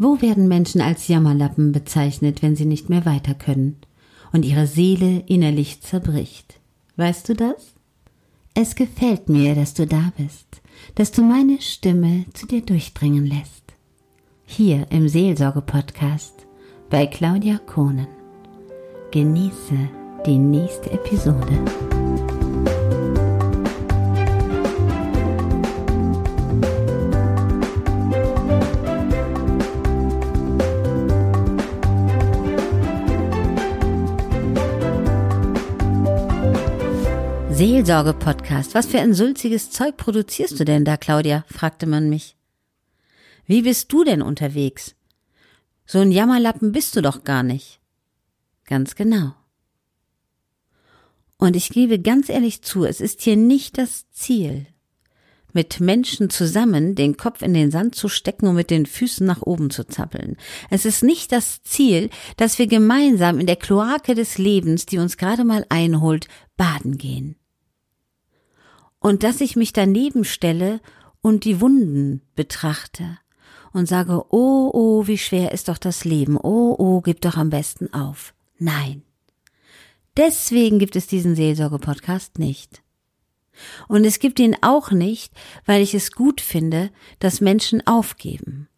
Wo werden Menschen als Jammerlappen bezeichnet, wenn sie nicht mehr weiter können und ihre Seele innerlich zerbricht? Weißt du das? Es gefällt mir, dass du da bist, dass du meine Stimme zu dir durchdringen lässt. Hier im Seelsorge-Podcast bei Claudia Kohnen. Genieße die nächste Episode. Seelsorge-Podcast. Was für ein sulziges Zeug produzierst du denn da, Claudia? fragte man mich. Wie bist du denn unterwegs? So ein Jammerlappen bist du doch gar nicht. Ganz genau. Und ich gebe ganz ehrlich zu, es ist hier nicht das Ziel, mit Menschen zusammen den Kopf in den Sand zu stecken und mit den Füßen nach oben zu zappeln. Es ist nicht das Ziel, dass wir gemeinsam in der Kloake des Lebens, die uns gerade mal einholt, baden gehen und dass ich mich daneben stelle und die Wunden betrachte und sage, oh, oh, wie schwer ist doch das Leben, oh, oh, gib doch am besten auf. Nein. Deswegen gibt es diesen Seelsorge-Podcast nicht. Und es gibt ihn auch nicht, weil ich es gut finde, dass Menschen aufgeben.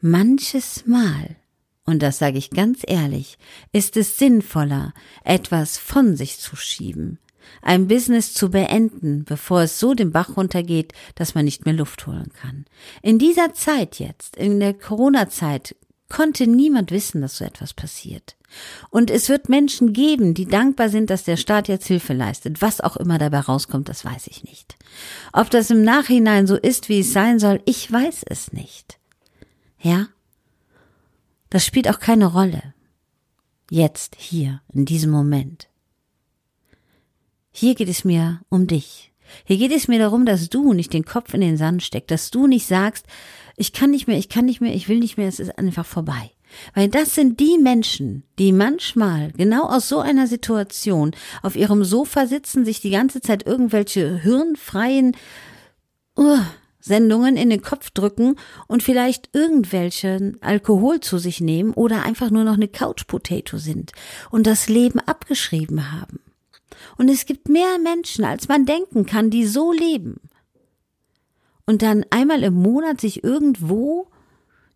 Manches Mal, und das sage ich ganz ehrlich, ist es sinnvoller, etwas von sich zu schieben, ein Business zu beenden, bevor es so den Bach runtergeht, dass man nicht mehr Luft holen kann. In dieser Zeit jetzt, in der Corona-Zeit, konnte niemand wissen, dass so etwas passiert. Und es wird Menschen geben, die dankbar sind, dass der Staat jetzt Hilfe leistet. Was auch immer dabei rauskommt, das weiß ich nicht. Ob das im Nachhinein so ist, wie es sein soll, ich weiß es nicht. Ja? Das spielt auch keine Rolle. Jetzt, hier, in diesem Moment. Hier geht es mir um dich. Hier geht es mir darum, dass du nicht den Kopf in den Sand steckst, dass du nicht sagst, ich kann nicht mehr, ich kann nicht mehr, ich will nicht mehr, es ist einfach vorbei. Weil das sind die Menschen, die manchmal genau aus so einer Situation auf ihrem Sofa sitzen, sich die ganze Zeit irgendwelche hirnfreien uh, Sendungen in den Kopf drücken und vielleicht irgendwelchen Alkohol zu sich nehmen oder einfach nur noch eine Couch Potato sind und das Leben abgeschrieben haben. Und es gibt mehr Menschen, als man denken kann, die so leben. Und dann einmal im Monat sich irgendwo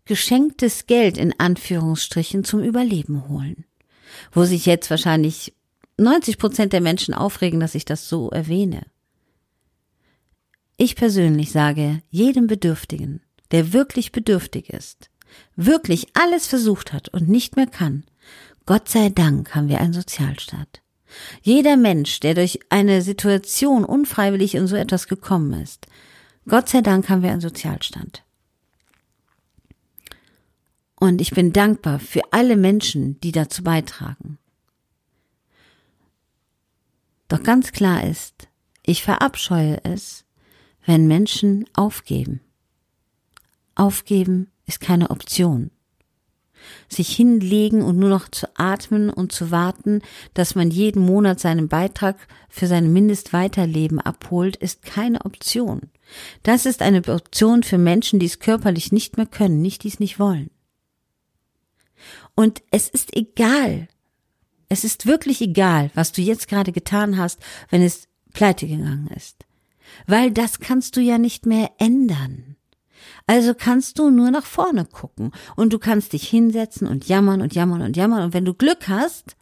geschenktes Geld in Anführungsstrichen zum Überleben holen. Wo sich jetzt wahrscheinlich 90 Prozent der Menschen aufregen, dass ich das so erwähne. Ich persönlich sage jedem Bedürftigen, der wirklich bedürftig ist, wirklich alles versucht hat und nicht mehr kann, Gott sei Dank haben wir einen Sozialstaat. Jeder Mensch, der durch eine Situation unfreiwillig in so etwas gekommen ist, Gott sei Dank haben wir einen Sozialstand. Und ich bin dankbar für alle Menschen, die dazu beitragen. Doch ganz klar ist, ich verabscheue es, wenn Menschen aufgeben. Aufgeben ist keine Option sich hinlegen und nur noch zu atmen und zu warten, dass man jeden Monat seinen Beitrag für sein Mindestweiterleben abholt, ist keine Option. Das ist eine Option für Menschen, die es körperlich nicht mehr können, nicht die es nicht wollen. Und es ist egal, es ist wirklich egal, was du jetzt gerade getan hast, wenn es pleite gegangen ist. Weil das kannst du ja nicht mehr ändern. Also kannst du nur nach vorne gucken und du kannst dich hinsetzen und jammern und jammern und jammern und wenn du Glück hast,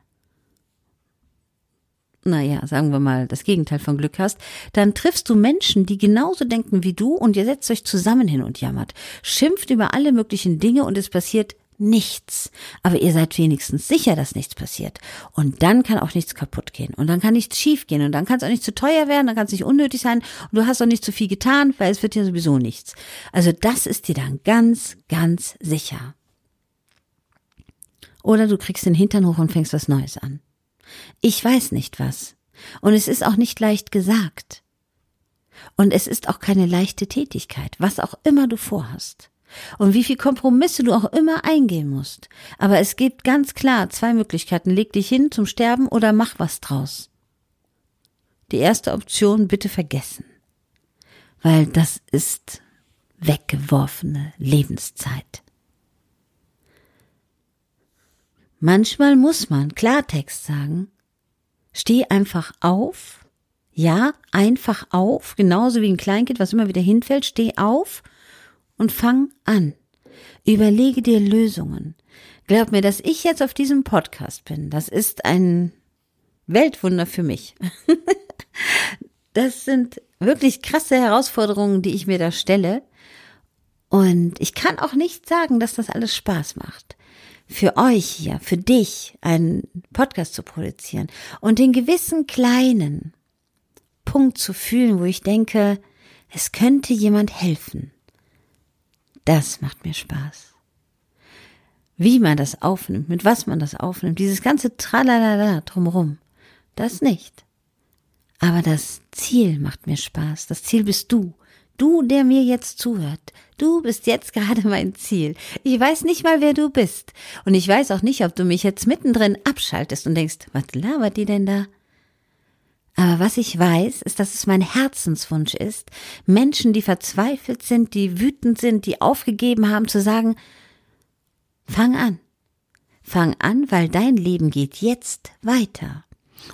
naja, sagen wir mal, das Gegenteil von Glück hast, dann triffst du Menschen, die genauso denken wie du und ihr setzt euch zusammen hin und jammert, schimpft über alle möglichen Dinge und es passiert nichts. Aber ihr seid wenigstens sicher, dass nichts passiert. Und dann kann auch nichts kaputt gehen. Und dann kann nichts schief gehen. Und dann kann es auch nicht zu teuer werden, dann kann es nicht unnötig sein. Und du hast auch nicht zu viel getan, weil es wird ja sowieso nichts. Also das ist dir dann ganz, ganz sicher. Oder du kriegst den Hintern hoch und fängst was Neues an. Ich weiß nicht was. Und es ist auch nicht leicht gesagt. Und es ist auch keine leichte Tätigkeit, was auch immer du vorhast und wie viel Kompromisse du auch immer eingehen musst. Aber es gibt ganz klar zwei Möglichkeiten. Leg dich hin zum Sterben oder mach was draus. Die erste Option bitte vergessen. Weil das ist weggeworfene Lebenszeit. Manchmal muss man Klartext sagen. Steh einfach auf. Ja, einfach auf, genauso wie ein Kleinkind, was immer wieder hinfällt. Steh auf und fang an. Überlege dir Lösungen. Glaub mir, dass ich jetzt auf diesem Podcast bin, das ist ein Weltwunder für mich. das sind wirklich krasse Herausforderungen, die ich mir da stelle. Und ich kann auch nicht sagen, dass das alles Spaß macht für euch hier, für dich, einen Podcast zu produzieren und den gewissen kleinen Punkt zu fühlen, wo ich denke, es könnte jemand helfen. Das macht mir Spaß. Wie man das aufnimmt, mit was man das aufnimmt, dieses ganze Tralalala drumrum, das nicht. Aber das Ziel macht mir Spaß. Das Ziel bist du. Du, der mir jetzt zuhört, du bist jetzt gerade mein Ziel. Ich weiß nicht mal, wer du bist. Und ich weiß auch nicht, ob du mich jetzt mittendrin abschaltest und denkst, was labert die denn da? Aber was ich weiß, ist, dass es mein Herzenswunsch ist, Menschen, die verzweifelt sind, die wütend sind, die aufgegeben haben, zu sagen, fang an. Fang an, weil dein Leben geht jetzt weiter.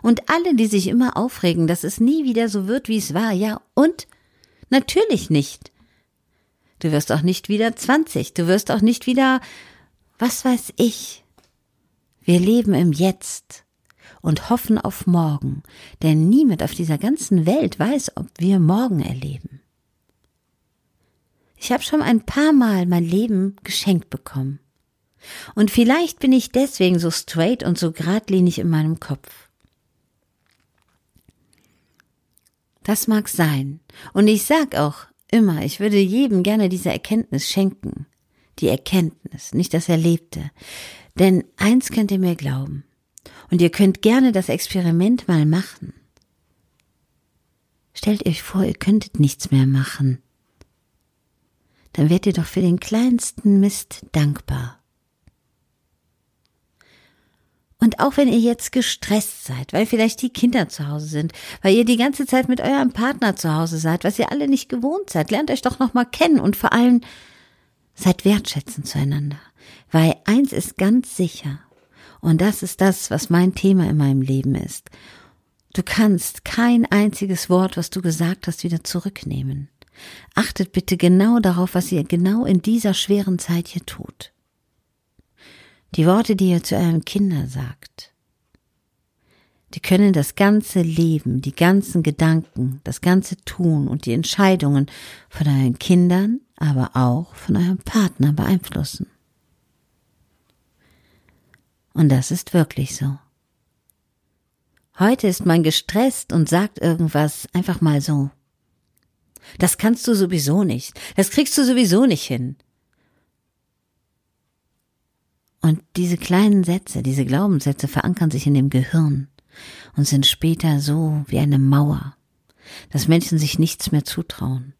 Und alle, die sich immer aufregen, dass es nie wieder so wird, wie es war, ja, und Natürlich nicht. Du wirst auch nicht wieder 20, du wirst auch nicht wieder, was weiß ich. Wir leben im Jetzt und hoffen auf morgen, denn niemand auf dieser ganzen Welt weiß, ob wir morgen erleben. Ich habe schon ein paar Mal mein Leben geschenkt bekommen. Und vielleicht bin ich deswegen so straight und so geradlinig in meinem Kopf. Das mag sein. Und ich sag auch immer, ich würde jedem gerne diese Erkenntnis schenken. Die Erkenntnis, nicht das Erlebte. Denn eins könnt ihr mir glauben. Und ihr könnt gerne das Experiment mal machen. Stellt euch vor, ihr könntet nichts mehr machen. Dann werdet ihr doch für den kleinsten Mist dankbar. Und auch wenn ihr jetzt gestresst seid, weil vielleicht die Kinder zu Hause sind, weil ihr die ganze Zeit mit eurem Partner zu Hause seid, was ihr alle nicht gewohnt seid, lernt euch doch nochmal kennen und vor allem seid wertschätzend zueinander. Weil eins ist ganz sicher, und das ist das, was mein Thema in meinem Leben ist. Du kannst kein einziges Wort, was du gesagt hast, wieder zurücknehmen. Achtet bitte genau darauf, was ihr genau in dieser schweren Zeit hier tut. Die Worte, die ihr zu euren Kindern sagt, die können das ganze Leben, die ganzen Gedanken, das ganze Tun und die Entscheidungen von euren Kindern, aber auch von eurem Partner beeinflussen. Und das ist wirklich so. Heute ist man gestresst und sagt irgendwas einfach mal so. Das kannst du sowieso nicht. Das kriegst du sowieso nicht hin. Und diese kleinen Sätze, diese Glaubenssätze verankern sich in dem Gehirn und sind später so wie eine Mauer, dass Menschen sich nichts mehr zutrauen.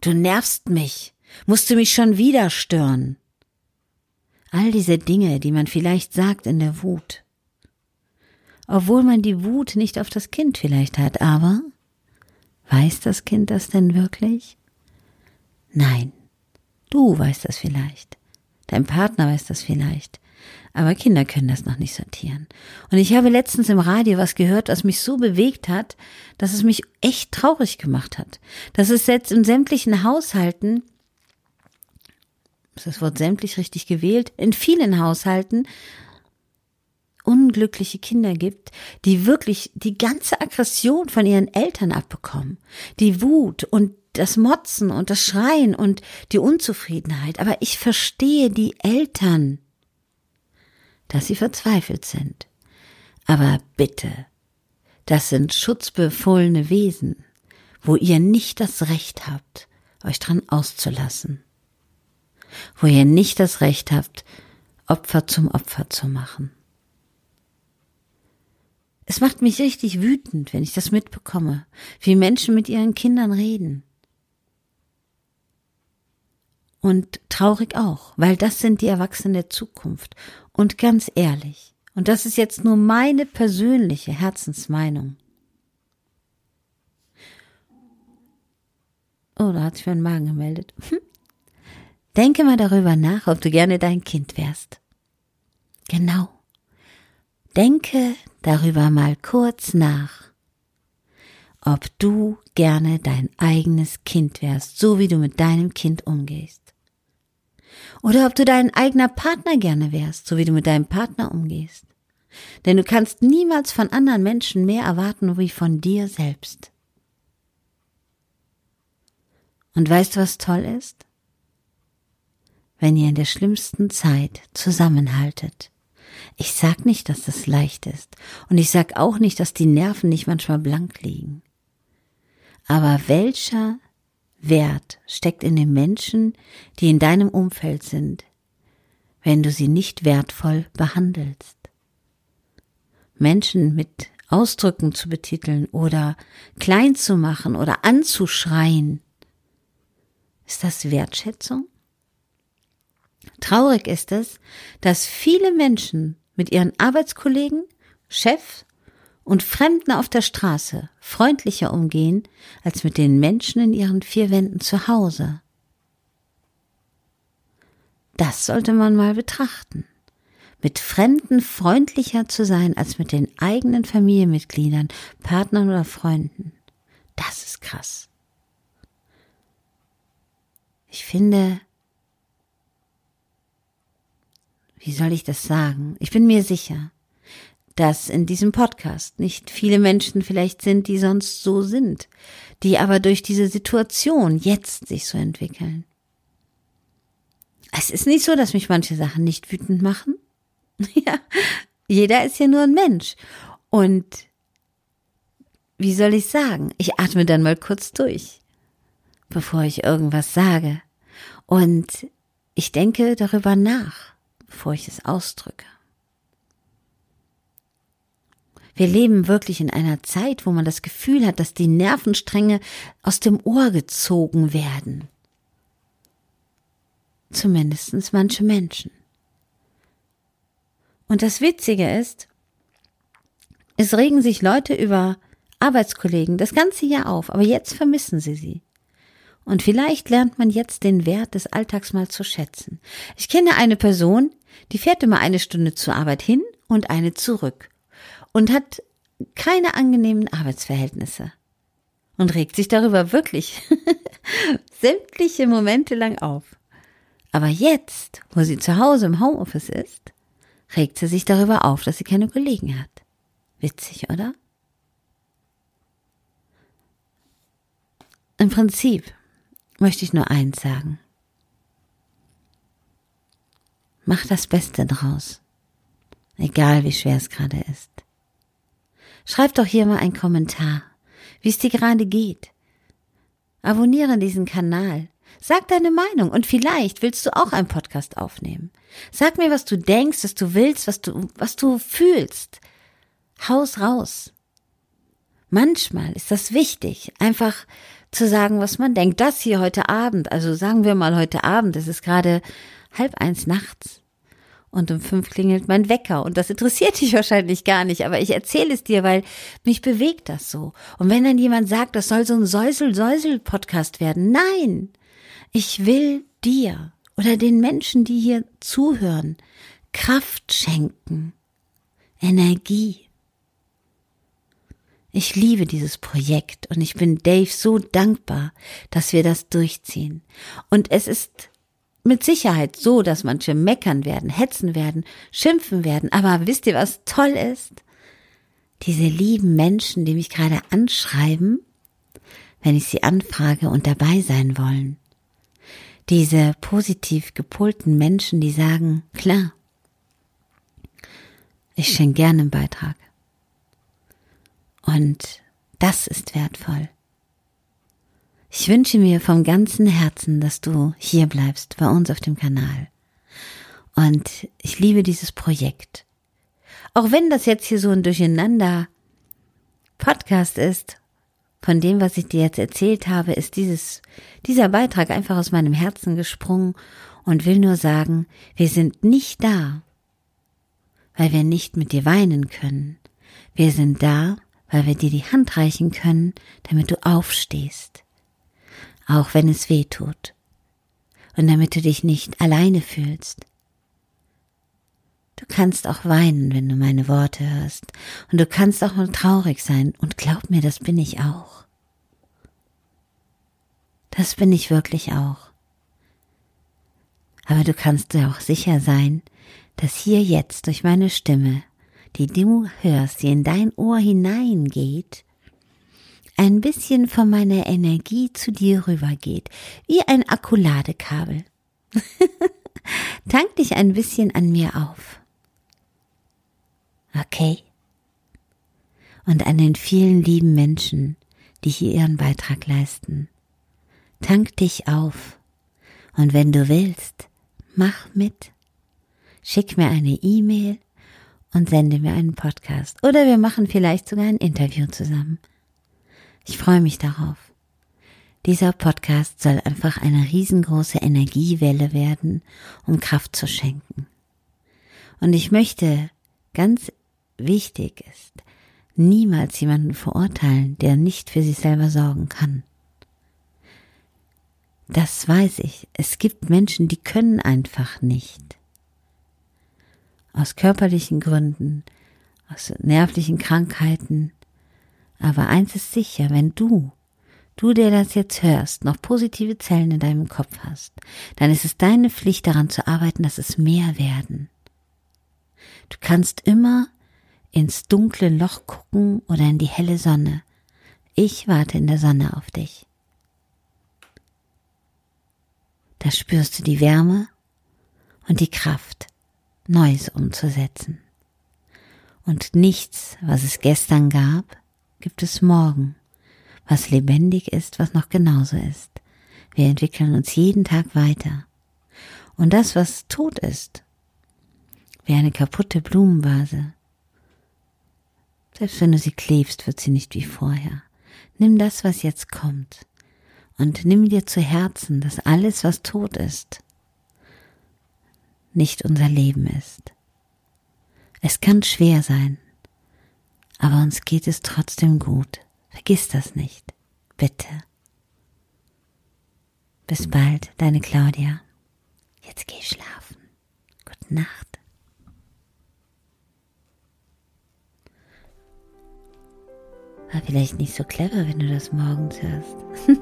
Du nervst mich, musst du mich schon wieder stören. All diese Dinge, die man vielleicht sagt in der Wut. Obwohl man die Wut nicht auf das Kind vielleicht hat, aber weiß das Kind das denn wirklich? Nein, du weißt das vielleicht. Dein Partner weiß das vielleicht. Aber Kinder können das noch nicht sortieren. Und ich habe letztens im Radio was gehört, was mich so bewegt hat, dass es mich echt traurig gemacht hat. Dass es jetzt in sämtlichen Haushalten, ist das Wort sämtlich richtig gewählt, in vielen Haushalten unglückliche Kinder gibt, die wirklich die ganze Aggression von ihren Eltern abbekommen. Die Wut und das Motzen und das Schreien und die Unzufriedenheit. Aber ich verstehe die Eltern, dass sie verzweifelt sind. Aber bitte, das sind schutzbefohlene Wesen, wo ihr nicht das Recht habt, euch dran auszulassen. Wo ihr nicht das Recht habt, Opfer zum Opfer zu machen. Es macht mich richtig wütend, wenn ich das mitbekomme, wie Menschen mit ihren Kindern reden. Und traurig auch, weil das sind die Erwachsenen der Zukunft. Und ganz ehrlich, und das ist jetzt nur meine persönliche Herzensmeinung. Oh, da hat sich mein Magen gemeldet. Denke mal darüber nach, ob du gerne dein Kind wärst. Genau. Denke darüber mal kurz nach, ob du gerne dein eigenes Kind wärst, so wie du mit deinem Kind umgehst. Oder ob du dein eigener Partner gerne wärst, so wie du mit deinem Partner umgehst. Denn du kannst niemals von anderen Menschen mehr erwarten wie von dir selbst. Und weißt du, was toll ist? Wenn ihr in der schlimmsten Zeit zusammenhaltet. Ich sag nicht, dass das leicht ist. Und ich sag auch nicht, dass die Nerven nicht manchmal blank liegen. Aber welcher Wert steckt in den Menschen, die in deinem Umfeld sind, wenn du sie nicht wertvoll behandelst? Menschen mit Ausdrücken zu betiteln oder klein zu machen oder anzuschreien, ist das Wertschätzung? Traurig ist es, dass viele Menschen mit ihren Arbeitskollegen, Chef und Fremden auf der Straße freundlicher umgehen als mit den Menschen in ihren vier Wänden zu Hause. Das sollte man mal betrachten. Mit Fremden freundlicher zu sein als mit den eigenen Familienmitgliedern, Partnern oder Freunden. Das ist krass. Ich finde, wie soll ich das sagen? Ich bin mir sicher, dass in diesem Podcast nicht viele Menschen vielleicht sind, die sonst so sind, die aber durch diese Situation jetzt sich so entwickeln. Es ist nicht so, dass mich manche Sachen nicht wütend machen. ja, jeder ist ja nur ein Mensch. Und wie soll ich sagen? Ich atme dann mal kurz durch, bevor ich irgendwas sage. Und ich denke darüber nach bevor ich es ausdrücke. Wir leben wirklich in einer Zeit, wo man das Gefühl hat, dass die Nervenstränge aus dem Ohr gezogen werden. Zumindest manche Menschen. Und das Witzige ist, es regen sich Leute über Arbeitskollegen das ganze Jahr auf, aber jetzt vermissen sie sie. Und vielleicht lernt man jetzt den Wert des Alltags mal zu schätzen. Ich kenne eine Person, die fährt immer eine Stunde zur Arbeit hin und eine zurück und hat keine angenehmen Arbeitsverhältnisse und regt sich darüber wirklich sämtliche Momente lang auf. Aber jetzt, wo sie zu Hause im Homeoffice ist, regt sie sich darüber auf, dass sie keine Kollegen hat. Witzig, oder? Im Prinzip möchte ich nur eins sagen. Mach das Beste draus, egal wie schwer es gerade ist. Schreib doch hier mal einen Kommentar, wie es dir gerade geht. Abonniere diesen Kanal. Sag deine Meinung und vielleicht willst du auch einen Podcast aufnehmen. Sag mir, was du denkst, was du willst, was du, was du fühlst. Haus raus. Manchmal ist das wichtig, einfach zu sagen, was man denkt. Das hier heute Abend, also sagen wir mal heute Abend, es ist gerade halb eins nachts. Und um fünf klingelt mein Wecker. Und das interessiert dich wahrscheinlich gar nicht, aber ich erzähle es dir, weil mich bewegt das so. Und wenn dann jemand sagt, das soll so ein Säusel-Säusel-Podcast werden, nein! Ich will dir oder den Menschen, die hier zuhören, Kraft schenken, Energie. Ich liebe dieses Projekt und ich bin Dave so dankbar, dass wir das durchziehen. Und es ist mit Sicherheit so, dass manche meckern werden, hetzen werden, schimpfen werden. Aber wisst ihr, was toll ist? Diese lieben Menschen, die mich gerade anschreiben, wenn ich sie anfrage und dabei sein wollen. Diese positiv gepolten Menschen, die sagen, klar, ich schenke gerne einen Beitrag. Und das ist wertvoll. Ich wünsche mir vom ganzen Herzen, dass du hier bleibst bei uns auf dem Kanal. Und ich liebe dieses Projekt. Auch wenn das jetzt hier so ein Durcheinander Podcast ist, von dem, was ich dir jetzt erzählt habe, ist dieses, dieser Beitrag einfach aus meinem Herzen gesprungen und will nur sagen, wir sind nicht da, weil wir nicht mit dir weinen können. Wir sind da, weil wir dir die Hand reichen können, damit du aufstehst, auch wenn es weh tut, und damit du dich nicht alleine fühlst. Du kannst auch weinen, wenn du meine Worte hörst. Und du kannst auch mal traurig sein. Und glaub mir, das bin ich auch. Das bin ich wirklich auch. Aber du kannst dir auch sicher sein, dass hier jetzt durch meine Stimme, die du hörst, die in dein Ohr hineingeht, ein bisschen von meiner Energie zu dir rübergeht, wie ein Akkuladekabel. Tank dich ein bisschen an mir auf. Okay? Und an den vielen lieben Menschen, die hier ihren Beitrag leisten. Tank dich auf. Und wenn du willst, mach mit. Schick mir eine E-Mail und sende mir einen Podcast. Oder wir machen vielleicht sogar ein Interview zusammen. Ich freue mich darauf. Dieser Podcast soll einfach eine riesengroße Energiewelle werden, um Kraft zu schenken. Und ich möchte, ganz wichtig ist, niemals jemanden verurteilen, der nicht für sich selber sorgen kann. Das weiß ich. Es gibt Menschen, die können einfach nicht. Aus körperlichen Gründen, aus nervlichen Krankheiten. Aber eins ist sicher, wenn du Du, der das jetzt hörst, noch positive Zellen in deinem Kopf hast, dann ist es deine Pflicht daran zu arbeiten, dass es mehr werden. Du kannst immer ins dunkle Loch gucken oder in die helle Sonne. Ich warte in der Sonne auf dich. Da spürst du die Wärme und die Kraft, Neues umzusetzen. Und nichts, was es gestern gab, gibt es morgen was lebendig ist, was noch genauso ist. Wir entwickeln uns jeden Tag weiter. Und das, was tot ist, wie eine kaputte Blumenvase, selbst wenn du sie klebst, wird sie nicht wie vorher. Nimm das, was jetzt kommt, und nimm dir zu Herzen, dass alles, was tot ist, nicht unser Leben ist. Es kann schwer sein, aber uns geht es trotzdem gut. Vergiss das nicht, bitte. Bis bald, deine Claudia. Jetzt geh schlafen. Gute Nacht. War vielleicht nicht so clever, wenn du das morgens hörst.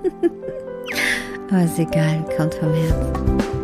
Aber ist egal, kommt vom Herzen.